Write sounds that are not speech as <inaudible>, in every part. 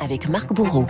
avec Marc Bourreau.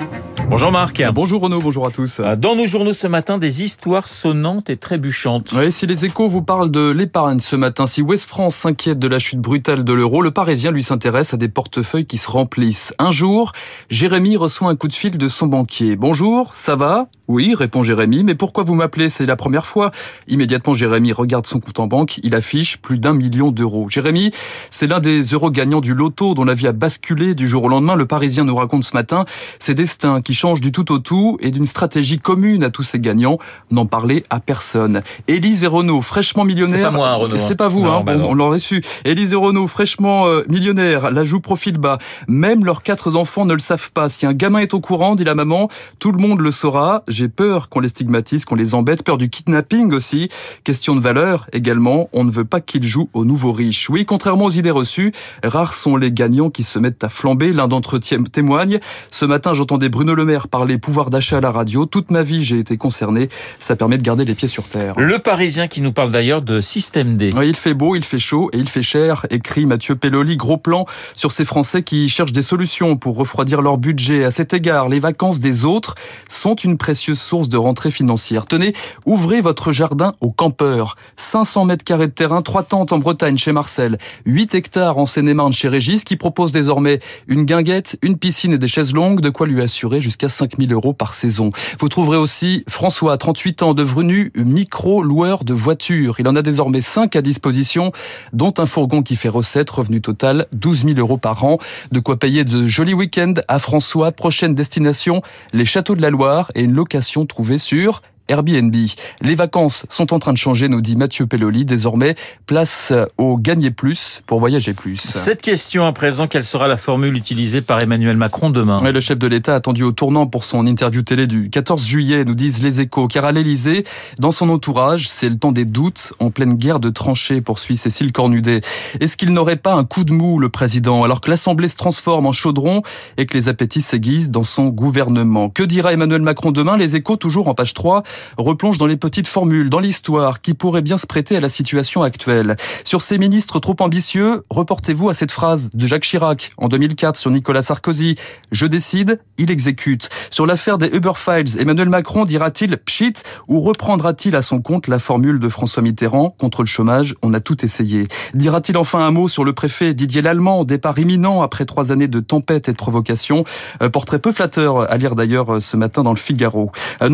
Bonjour Marc. Bonjour Renaud, bonjour à tous. Dans nos journaux ce matin, des histoires sonnantes et trébuchantes. Oui, si les échos vous parlent de l'épargne ce matin, si West France s'inquiète de la chute brutale de l'euro, le Parisien lui s'intéresse à des portefeuilles qui se remplissent. Un jour, Jérémy reçoit un coup de fil de son banquier. Bonjour, ça va? Oui, répond Jérémy, mais pourquoi vous m'appelez? C'est la première fois. Immédiatement, Jérémy regarde son compte en banque, il affiche plus d'un million d'euros. Jérémy, c'est l'un des heureux gagnants du loto dont la vie a basculé du jour au lendemain. Le Parisien nous raconte ce matin ces destins qui changent du tout au tout et d'une stratégie commune à tous ces gagnants, n'en parler à personne. Élise et Renaud, fraîchement millionnaire. C'est pas moi, Renaud. C'est pas vous, hein. bah on l'aurait su. Élise et Renaud, fraîchement euh, millionnaire, la joue profil bas. Même leurs quatre enfants ne le savent pas. Si un gamin est au courant, dit la maman, tout le monde le saura. J'ai peur qu'on les stigmatise, qu'on les embête. Peur du kidnapping aussi. Question de valeur également. On ne veut pas qu'ils jouent aux nouveaux riches. Oui, contrairement aux idées reçues, rares sont les gagnants qui se mettent à flamber. L'un d'entre eux témoigne. Ce matin, j'entendais Bruno Le Maire parler pouvoir d'achat à la radio. Toute ma vie, j'ai été concerné. Ça permet de garder les pieds sur terre. Le Parisien qui nous parle d'ailleurs de Système D. Oui, il fait beau, il fait chaud et il fait cher, écrit Mathieu Pelloli. Gros plan sur ces Français qui cherchent des solutions pour refroidir leur budget. À cet égard, les vacances des autres sont une source de rentrée financière. Tenez, ouvrez votre jardin aux campeurs. 500 mètres carrés de terrain, trois tentes en Bretagne chez Marcel, 8 hectares en Seine-et-Marne chez Régis qui propose désormais une guinguette, une piscine et des chaises longues, de quoi lui assurer jusqu'à 5000 euros par saison. Vous trouverez aussi François, 38 ans, devenu micro-loueur de voitures. Il en a désormais 5 à disposition, dont un fourgon qui fait recette, revenu total 12 000 euros par an. De quoi payer de jolis week-ends à François. Prochaine destination, les châteaux de la Loire et une location trouvée sur Airbnb. Les vacances sont en train de changer, nous dit Mathieu Pelloli. Désormais, place au gagner plus pour voyager plus. Cette question à présent, quelle sera la formule utilisée par Emmanuel Macron demain? Le chef de l'État attendu au tournant pour son interview télé du 14 juillet, nous disent les échos. Car à l'Élysée, dans son entourage, c'est le temps des doutes en pleine guerre de tranchées, poursuit Cécile Cornudet. Est-ce qu'il n'aurait pas un coup de mou, le président, alors que l'Assemblée se transforme en chaudron et que les appétits s'aiguisent dans son gouvernement? Que dira Emmanuel Macron demain? Les échos, toujours en page 3 replonge dans les petites formules, dans l'histoire qui pourrait bien se prêter à la situation actuelle. Sur ces ministres trop ambitieux, reportez-vous à cette phrase de Jacques Chirac en 2004 sur Nicolas Sarkozy. Je décide, il exécute. Sur l'affaire des Uber Files, Emmanuel Macron dira-t-il pchit ou reprendra-t-il à son compte la formule de François Mitterrand contre le chômage, on a tout essayé. Dira-t-il enfin un mot sur le préfet Didier Lallemand, départ imminent après trois années de tempête et de provocation? Euh, portrait peu flatteur à lire d'ailleurs euh, ce matin dans le Figaro. Euh,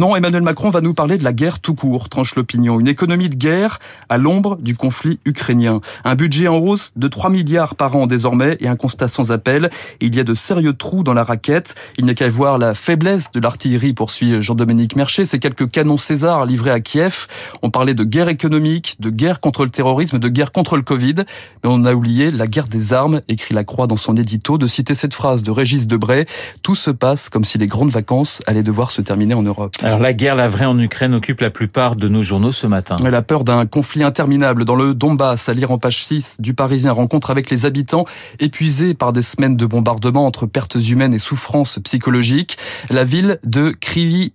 parler de la guerre tout court, tranche l'opinion. Une économie de guerre à l'ombre du conflit ukrainien. Un budget en hausse de 3 milliards par an désormais et un constat sans appel. Il y a de sérieux trous dans la raquette. Il n'y a qu'à voir la faiblesse de l'artillerie, poursuit Jean-Dominique Mercher. Ces quelques canons César livrés à Kiev. On parlait de guerre économique, de guerre contre le terrorisme, de guerre contre le Covid. Mais on a oublié la guerre des armes, écrit la Croix dans son édito, de citer cette phrase de Régis Debray. Tout se passe comme si les grandes vacances allaient devoir se terminer en Europe. Alors la guerre, la vraie en Ukraine, occupe la plupart de nos journaux ce matin. La peur d'un conflit interminable dans le Donbass, à lire en page 6 du Parisien, rencontre avec les habitants épuisés par des semaines de bombardements entre pertes humaines et souffrances psychologiques. La ville de Kryvyi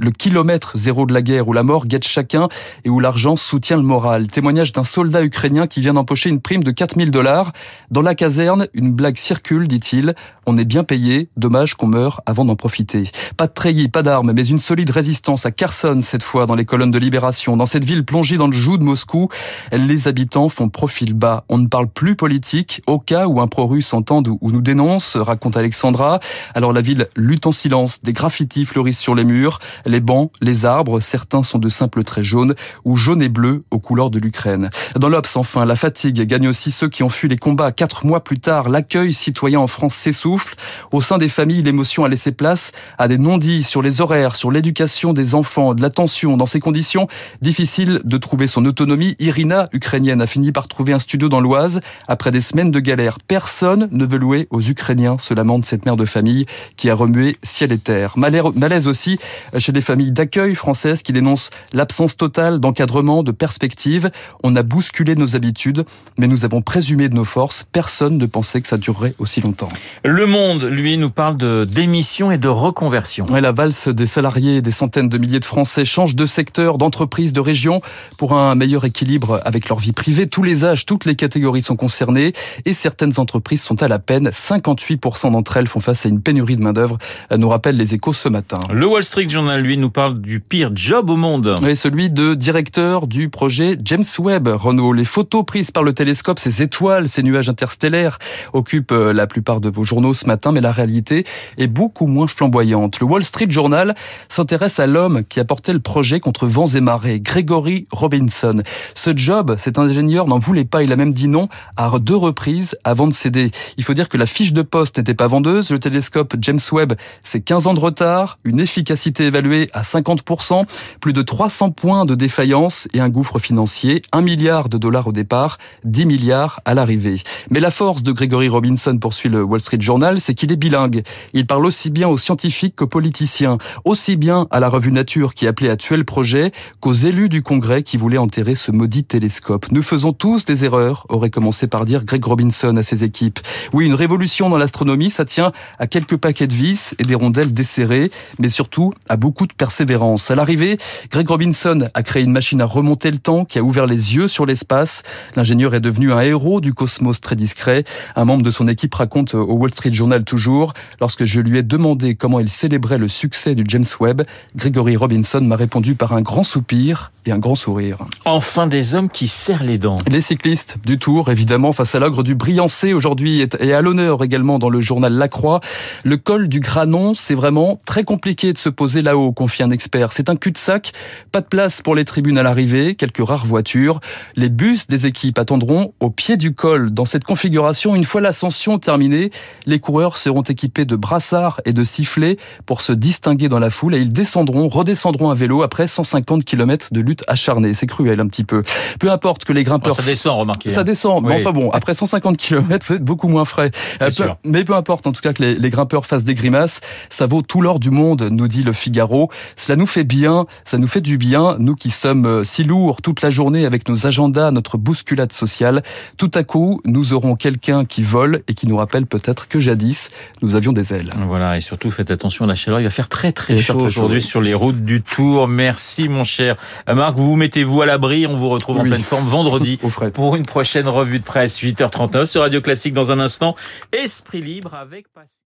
le kilomètre zéro de la guerre où la mort guette chacun et où l'argent soutient le moral. Témoignage d'un soldat ukrainien qui vient d'empocher une prime de 4000 dollars. Dans la caserne, une blague circule, dit-il. On est bien payé, dommage qu'on meure avant d'en profiter. Pas de treillis, pas d'armes, mais une solide résistance à Kherson cette fois dans les colonnes de Libération. Dans cette ville plongée dans le joug de Moscou, les habitants font profil bas. On ne parle plus politique au cas où un pro-russe entende ou nous dénonce, raconte Alexandra. Alors la ville lutte en silence, des graffitis fleurissent sur les murs, les bancs, les arbres, certains sont de simples traits jaunes ou jaunes et bleus aux couleurs de l'Ukraine. Dans l'Obs, enfin, la fatigue gagne aussi ceux qui ont fui les combats. Quatre mois plus tard, l'accueil citoyen en France s'essouffle. Au sein des familles, l'émotion a laissé place à des non-dits sur les horaires, sur l'éducation des enfants, de l'attention. Dans ces conditions, difficile de trouver son autonomie. Irina, ukrainienne, a fini par trouver un studio dans l'Oise. Après des semaines de galère, personne ne veut louer aux Ukrainiens, se lamente cette mère de famille qui a remué ciel et terre. Malaise aussi chez les familles d'accueil françaises qui dénoncent l'absence totale d'encadrement, de perspective. On a bousculé nos habitudes, mais nous avons présumé de nos forces. Personne ne pensait que ça durerait aussi longtemps. Le Monde, lui, nous parle de démission et de reconversion. Ouais, la valse des salariés, des centaines de milliers de Français Français changent de secteur, d'entreprise, de région pour un meilleur équilibre avec leur vie privée. Tous les âges, toutes les catégories sont concernées et certaines entreprises sont à la peine. 58% d'entre elles font face à une pénurie de main-d'œuvre, nous rappelle les échos ce matin. Le Wall Street Journal, lui, nous parle du pire job au monde. Et celui de directeur du projet James Webb, Renault. Les photos prises par le télescope, ces étoiles, ces nuages interstellaires occupent euh, la plupart de vos journaux ce matin, mais la réalité est beaucoup moins flamboyante. Le Wall Street Journal s'intéresse à l'homme qui a porté le projet contre vents et marées, Gregory Robinson. Ce job, cet ingénieur n'en voulait pas, il a même dit non à deux reprises avant de céder. Il faut dire que la fiche de poste n'était pas vendeuse, le télescope James Webb, c'est 15 ans de retard, une efficacité évaluée à 50%, plus de 300 points de défaillance et un gouffre financier, 1 milliard de dollars au départ, 10 milliards à l'arrivée. Mais la force de Gregory Robinson, poursuit le Wall Street Journal, c'est qu'il est bilingue. Il parle aussi bien aux scientifiques qu'aux politiciens, aussi bien à la revue Nature qui appelait à tuer le projet qu'aux élus du Congrès qui voulaient enterrer ce maudit télescope. Nous faisons tous des erreurs, aurait commencé par dire Greg Robinson à ses équipes. Oui, une révolution dans l'astronomie, ça tient à quelques paquets de vis et des rondelles desserrées, mais surtout à beaucoup de persévérance. À l'arrivée, Greg Robinson a créé une machine à remonter le temps qui a ouvert les yeux sur l'espace. L'ingénieur est devenu un héros du cosmos très discret. Un membre de son équipe raconte au Wall Street Journal toujours, lorsque je lui ai demandé comment il célébrait le succès du James Webb, Gregory Robinson m'a répondu par un grand soupir et un grand sourire. Enfin des hommes qui serrent les dents. Les cyclistes du Tour, évidemment, face à l'ogre du Briancé aujourd'hui et à l'honneur également dans le journal La Croix. Le col du Granon, c'est vraiment très compliqué de se poser là-haut, confie un expert. C'est un cul-de-sac, pas de place pour les tribunes à l'arrivée, quelques rares voitures. Les bus des équipes attendront au pied du col. Dans cette configuration, une fois l'ascension terminée, les coureurs seront équipés de brassards et de sifflets pour se distinguer dans la foule et ils descendront, redescendront à vélo après 150 km de lutte acharnée. C'est cruel un petit peu. Peu importe que les grimpeurs... ça descend, remarquez. Ça hein. descend. Mais enfin bon, après 150 km, vous êtes beaucoup moins frais. Euh, mais peu importe en tout cas que les, les grimpeurs fassent des grimaces. Ça vaut tout l'or du monde, nous dit le Figaro. Cela nous fait bien, ça nous fait du bien, nous qui sommes euh, si lourds toute la journée avec nos agendas, notre bousculade sociale. Tout à coup, nous aurons quelqu'un qui vole et qui nous rappelle peut-être que jadis, nous avions des ailes. Voilà, et surtout faites attention à la chaleur. Il va faire très très chaud aujourd'hui sur les routes du Tour. Merci mon cher Marc. Vous vous mettez-vous à l'abri. On vous retrouve en pleine forme vendredi <laughs> pour une prochaine revue de presse 8h39 sur Radio Classique dans un instant. Esprit libre avec Pascal.